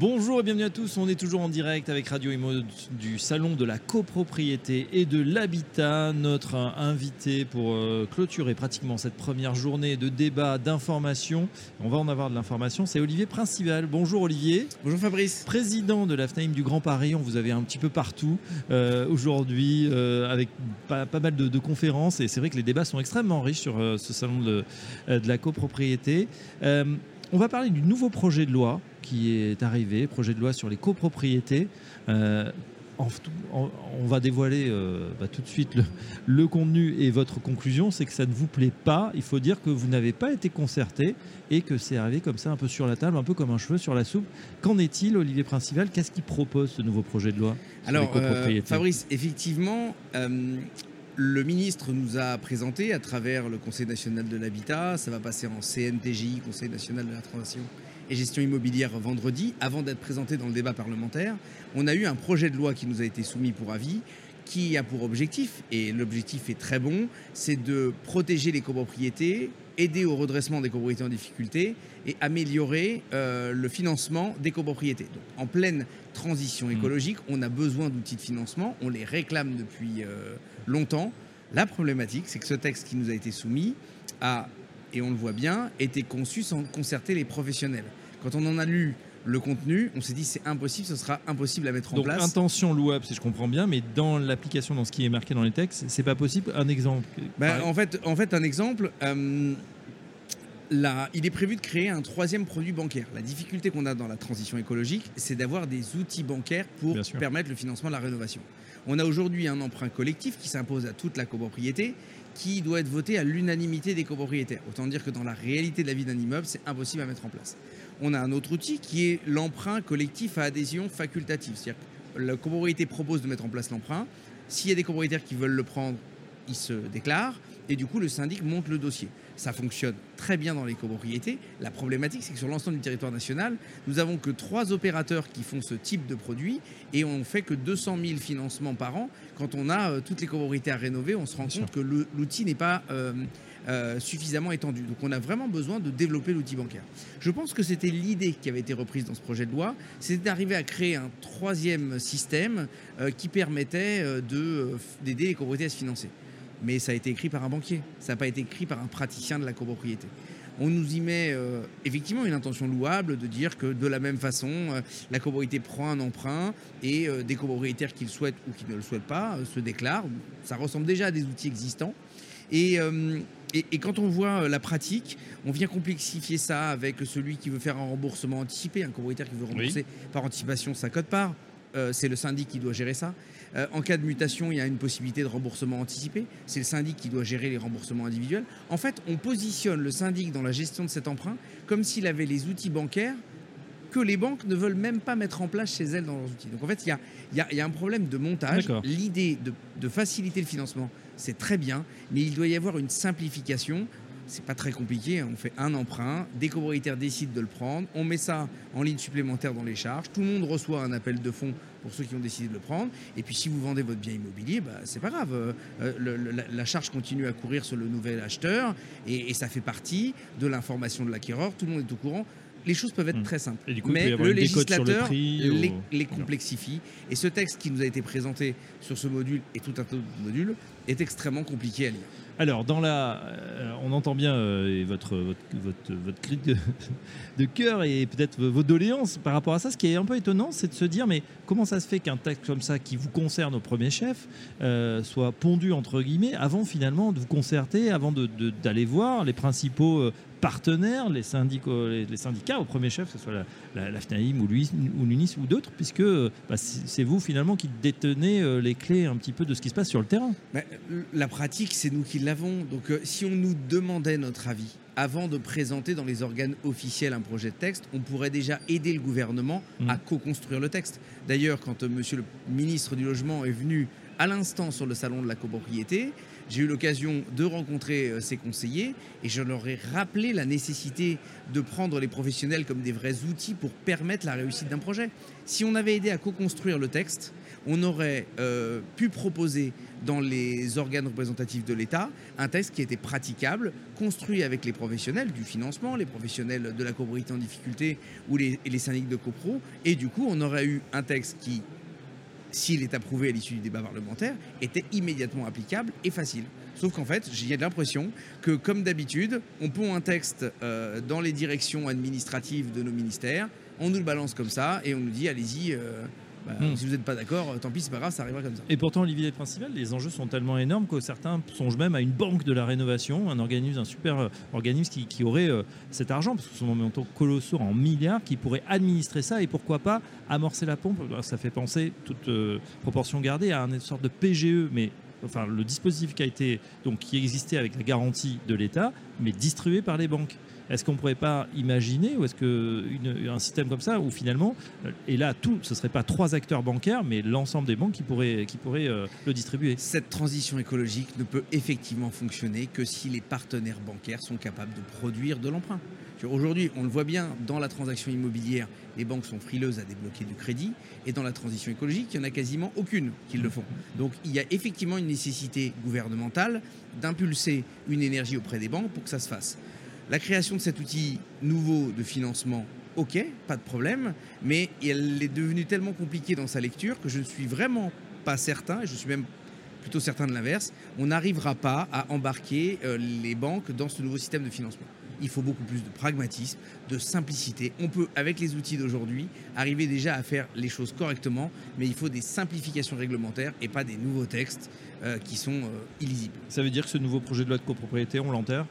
Bonjour et bienvenue à tous, on est toujours en direct avec Radio Imo du Salon de la copropriété et de l'habitat. Notre invité pour euh, clôturer pratiquement cette première journée de débat, d'information, on va en avoir de l'information, c'est Olivier Principal. Bonjour Olivier. Bonjour Fabrice. Président de l'AFNAIM du Grand Paris, on vous avait un petit peu partout euh, aujourd'hui euh, avec pas, mal de, conférences et c'est vrai que les débats sont extrêmement riches sur ce salon de, de la copropriété. on va parler du nouveau projet de loi qui est arrivé, projet de loi sur les copropriétés. Euh, on va dévoiler euh, bah, tout de suite le, contenu et votre conclusion, c'est que ça ne vous plaît pas. Il faut dire que vous n'avez pas été concerté et que c'est arrivé comme ça, un peu sur la table, un peu comme un cheveu sur la soupe. Qu'en est-il, Olivier Principal? Qu'est-ce qu'il propose ce nouveau projet de loi Alors, euh, Fabrice, effectivement, le ministre nous a présenté à travers le Conseil national de l'habitat, ça va passer en CNTJ, Conseil national de la transition et gestion immobilière vendredi, avant d'être présenté dans le débat parlementaire, on a eu un projet de loi qui nous a été soumis pour avis qui a pour objectif, et l'objectif est très bon, c'est de protéger les copropriétés, aider au redressement des copropriétés en difficulté et améliorer euh, le financement des copropriétés. Donc, en pleine transition mmh. écologique, on a besoin d'outils de financement, on les réclame depuis euh, longtemps. La problématique, c'est que ce texte qui nous a été soumis a et on le voit bien, été conçu sans concerter les professionnels. Quand on en a lu le contenu, on s'est dit c'est impossible, ce sera impossible à mettre en Donc, place. intention louable, si je comprends bien, mais dans l'application, dans ce qui est marqué dans les textes, c'est pas possible. Un exemple. Ben, en fait, en fait, un exemple. Euh, là, il est prévu de créer un troisième produit bancaire. La difficulté qu'on a dans la transition écologique, c'est d'avoir des outils bancaires pour permettre le financement de la rénovation. On a aujourd'hui un emprunt collectif qui s'impose à toute la copropriété, qui doit être voté à l'unanimité des copropriétaires. Autant dire que dans la réalité de la vie d'un immeuble, c'est impossible à mettre en place. On a un autre outil qui est l'emprunt collectif à adhésion facultative. C'est-à-dire que la copropriété propose de mettre en place l'emprunt. S'il y a des copropriétaires qui veulent le prendre, ils se déclarent et du coup le syndic monte le dossier. Ça fonctionne très bien dans les copropriétés. La problématique, c'est que sur l'ensemble du territoire national, nous avons que trois opérateurs qui font ce type de produit et on fait que 200 000 financements par an. Quand on a euh, toutes les copropriétés à rénover, on se rend compte que l'outil n'est pas euh, euh, suffisamment étendu. Donc on a vraiment besoin de développer l'outil bancaire. Je pense que c'était l'idée qui avait été reprise dans ce projet de loi, c'était d'arriver à créer un troisième système qui permettait d'aider les copropriétés à se financer mais ça a été écrit par un banquier, ça n'a pas été écrit par un praticien de la copropriété. On nous y met euh, effectivement une intention louable de dire que de la même façon, euh, la copropriété prend un emprunt et euh, des copropriétaires qui le souhaitent ou qui ne le souhaitent pas se déclarent. Ça ressemble déjà à des outils existants. Et, et, quand on voit la pratique, on vient complexifier ça avec celui qui veut faire un remboursement anticipé, un copropriétaire qui veut rembourser par anticipation sa cote-part. C'est le syndic qui doit gérer ça. Euh, en cas de mutation, il y a une possibilité de remboursement anticipé. C'est le syndic qui doit gérer les remboursements individuels. En fait, on positionne le syndic dans la gestion de cet emprunt comme s'il avait les outils bancaires que les banques ne veulent même pas mettre en place chez elles dans leurs outils. Donc en fait, il y a, un problème de montage. L'idée de, faciliter le financement, c'est très bien, mais il doit y avoir une simplification c'est pas très compliqué. Hein. On fait un emprunt, des copropriétaires décident de le prendre, on met ça en ligne supplémentaire dans les charges, tout le monde reçoit un appel de fonds pour ceux qui ont décidé de le prendre. Et puis si vous vendez votre bien immobilier, bah, c'est pas grave. Euh, euh, la, charge continue à courir sur le nouvel acheteur et, ça fait partie de l'information de l'acquéreur. Tout le monde est au courant les choses peuvent être hmm. très simples. mais le législateur les, complexifie. Et ce texte qui nous a été présenté sur ce module et tout un tas de modules est extrêmement compliqué à lire. Alors, dans la, euh, on entend bien euh, votre, votre, cri de, cœur et peut-être vos doléances par rapport à ça. Ce qui est un peu étonnant, c'est de se dire, mais comment ça se fait qu'un texte comme ça, qui vous concerne au premier chef, euh, soit pondu entre guillemets avant finalement de vous concerter, avant d'aller voir les principaux partenaires, les, syndicats, les, syndicats au premier chef, que ce soit la, la, FNAIM ou l'UNIS ou, d'autres, puisque bah, c'est vous finalement qui détenez euh, les clés un petit peu de ce qui se passe sur le terrain. la pratique, c'est nous qui l'avons. Donc euh, si on nous demandait notre avis avant de présenter dans les organes officiels un projet de texte, on pourrait déjà aider le gouvernement mmh. à co-construire le texte. D'ailleurs, quand euh, monsieur le ministre du Logement est venu à l'instant sur le salon de la copropriété, j'ai eu l'occasion de rencontrer euh, ces conseillers et je leur ai rappelé la nécessité de prendre les professionnels comme des vrais outils pour permettre la réussite d'un projet. Si on avait aidé à co-construire le texte, on aurait euh, pu proposer dans les organes représentatifs de l'État un texte qui était praticable, construit avec les professionnels du financement, les professionnels de la copropriété en difficulté ou les, les syndics de copro. Et du coup, on aurait eu un texte qui, s'il est approuvé à l'issue du débat parlementaire, était immédiatement applicable et facile. Sauf qu'en fait, j'ai l'impression que, comme d'habitude, on pond un texte euh, dans les directions administratives de nos ministères, on nous le balance comme ça et on nous dit allez-y. Euh, bah, hmm. Si vous n'êtes pas d'accord, tant pis, c'est pas grave, ça arrivera comme ça. Et pourtant, Olivier Principal, les enjeux sont tellement énormes que certains songent même à une banque de la rénovation, un organisme, un super euh, organisme qui, aurait euh, cet argent, parce que ce sont en même temps colossaux en milliards, qui pourrait administrer ça et pourquoi pas amorcer la pompe. Ça fait penser, toute euh, proportion gardée, à une sorte de PGE, mais enfin le dispositif qui a été donc qui existait avec la garantie de l'État, mais distribué par les banques. Est-ce qu'on ne pourrait pas imaginer, ou est-ce qu'un système comme ça, où finalement, euh, et là, tout, ce ne serait pas trois acteurs bancaires, mais l'ensemble des banques qui pourraient, euh, le distribuer? Cette transition écologique ne peut effectivement fonctionner que si les partenaires bancaires sont capables de produire de l'emprunt. Aujourd'hui, on le voit bien, dans la transaction immobilière, les banques sont frileuses à débloquer du crédit, et dans la transition écologique, il n'y en a quasiment aucune qui le font. Donc il y a effectivement une nécessité gouvernementale d'impulser une énergie auprès des banques pour que ça se fasse. La création de cet outil nouveau de financement, ok, pas de problème, mais elle est devenue tellement compliquée dans sa lecture que je ne suis vraiment pas certain, et je suis même plutôt certain de l'inverse, on n'arrivera pas à embarquer euh, les banques dans ce nouveau système de financement. Il faut beaucoup plus de pragmatisme, de simplicité. On peut, avec les outils d'aujourd'hui, arriver déjà à faire les choses correctement, mais il faut des simplifications réglementaires et pas des nouveaux textes euh, qui sont euh, illisibles. Ça veut dire que ce nouveau projet de loi de copropriété, on l'enterre?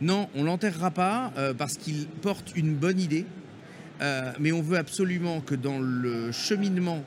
Non, on l'enterrera pas euh, parce qu'il porte une bonne idée, mais on veut absolument que dans le cheminement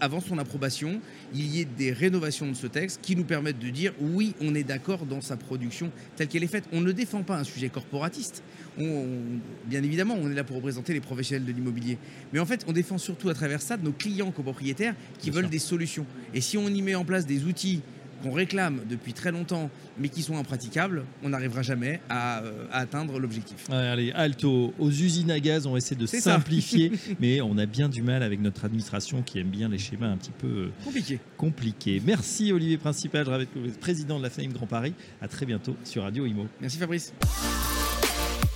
avant son approbation, il y ait des rénovations de ce texte qui nous permettent de dire oui, on est d'accord dans sa production telle qu'elle est faite. On ne défend pas un sujet corporatiste. bien évidemment, on est là pour représenter les professionnels de l'immobilier. Mais en fait, on défend surtout à travers ça nos clients copropriétaires qui veulent des solutions. Et si on y met en place des outils qu'on réclame depuis très longtemps, mais qui sont impraticables, on n'arrivera jamais à, euh, atteindre l'objectif. allez, alto, aux usines à gaz, on essaie de simplifier, mais on a bien du mal avec notre administration qui aime bien les schémas un petit peu euh, compliqués. Merci Olivier Principal, président de la FNAIM Grand Paris. À très bientôt sur Radio Imo. Merci Fabrice.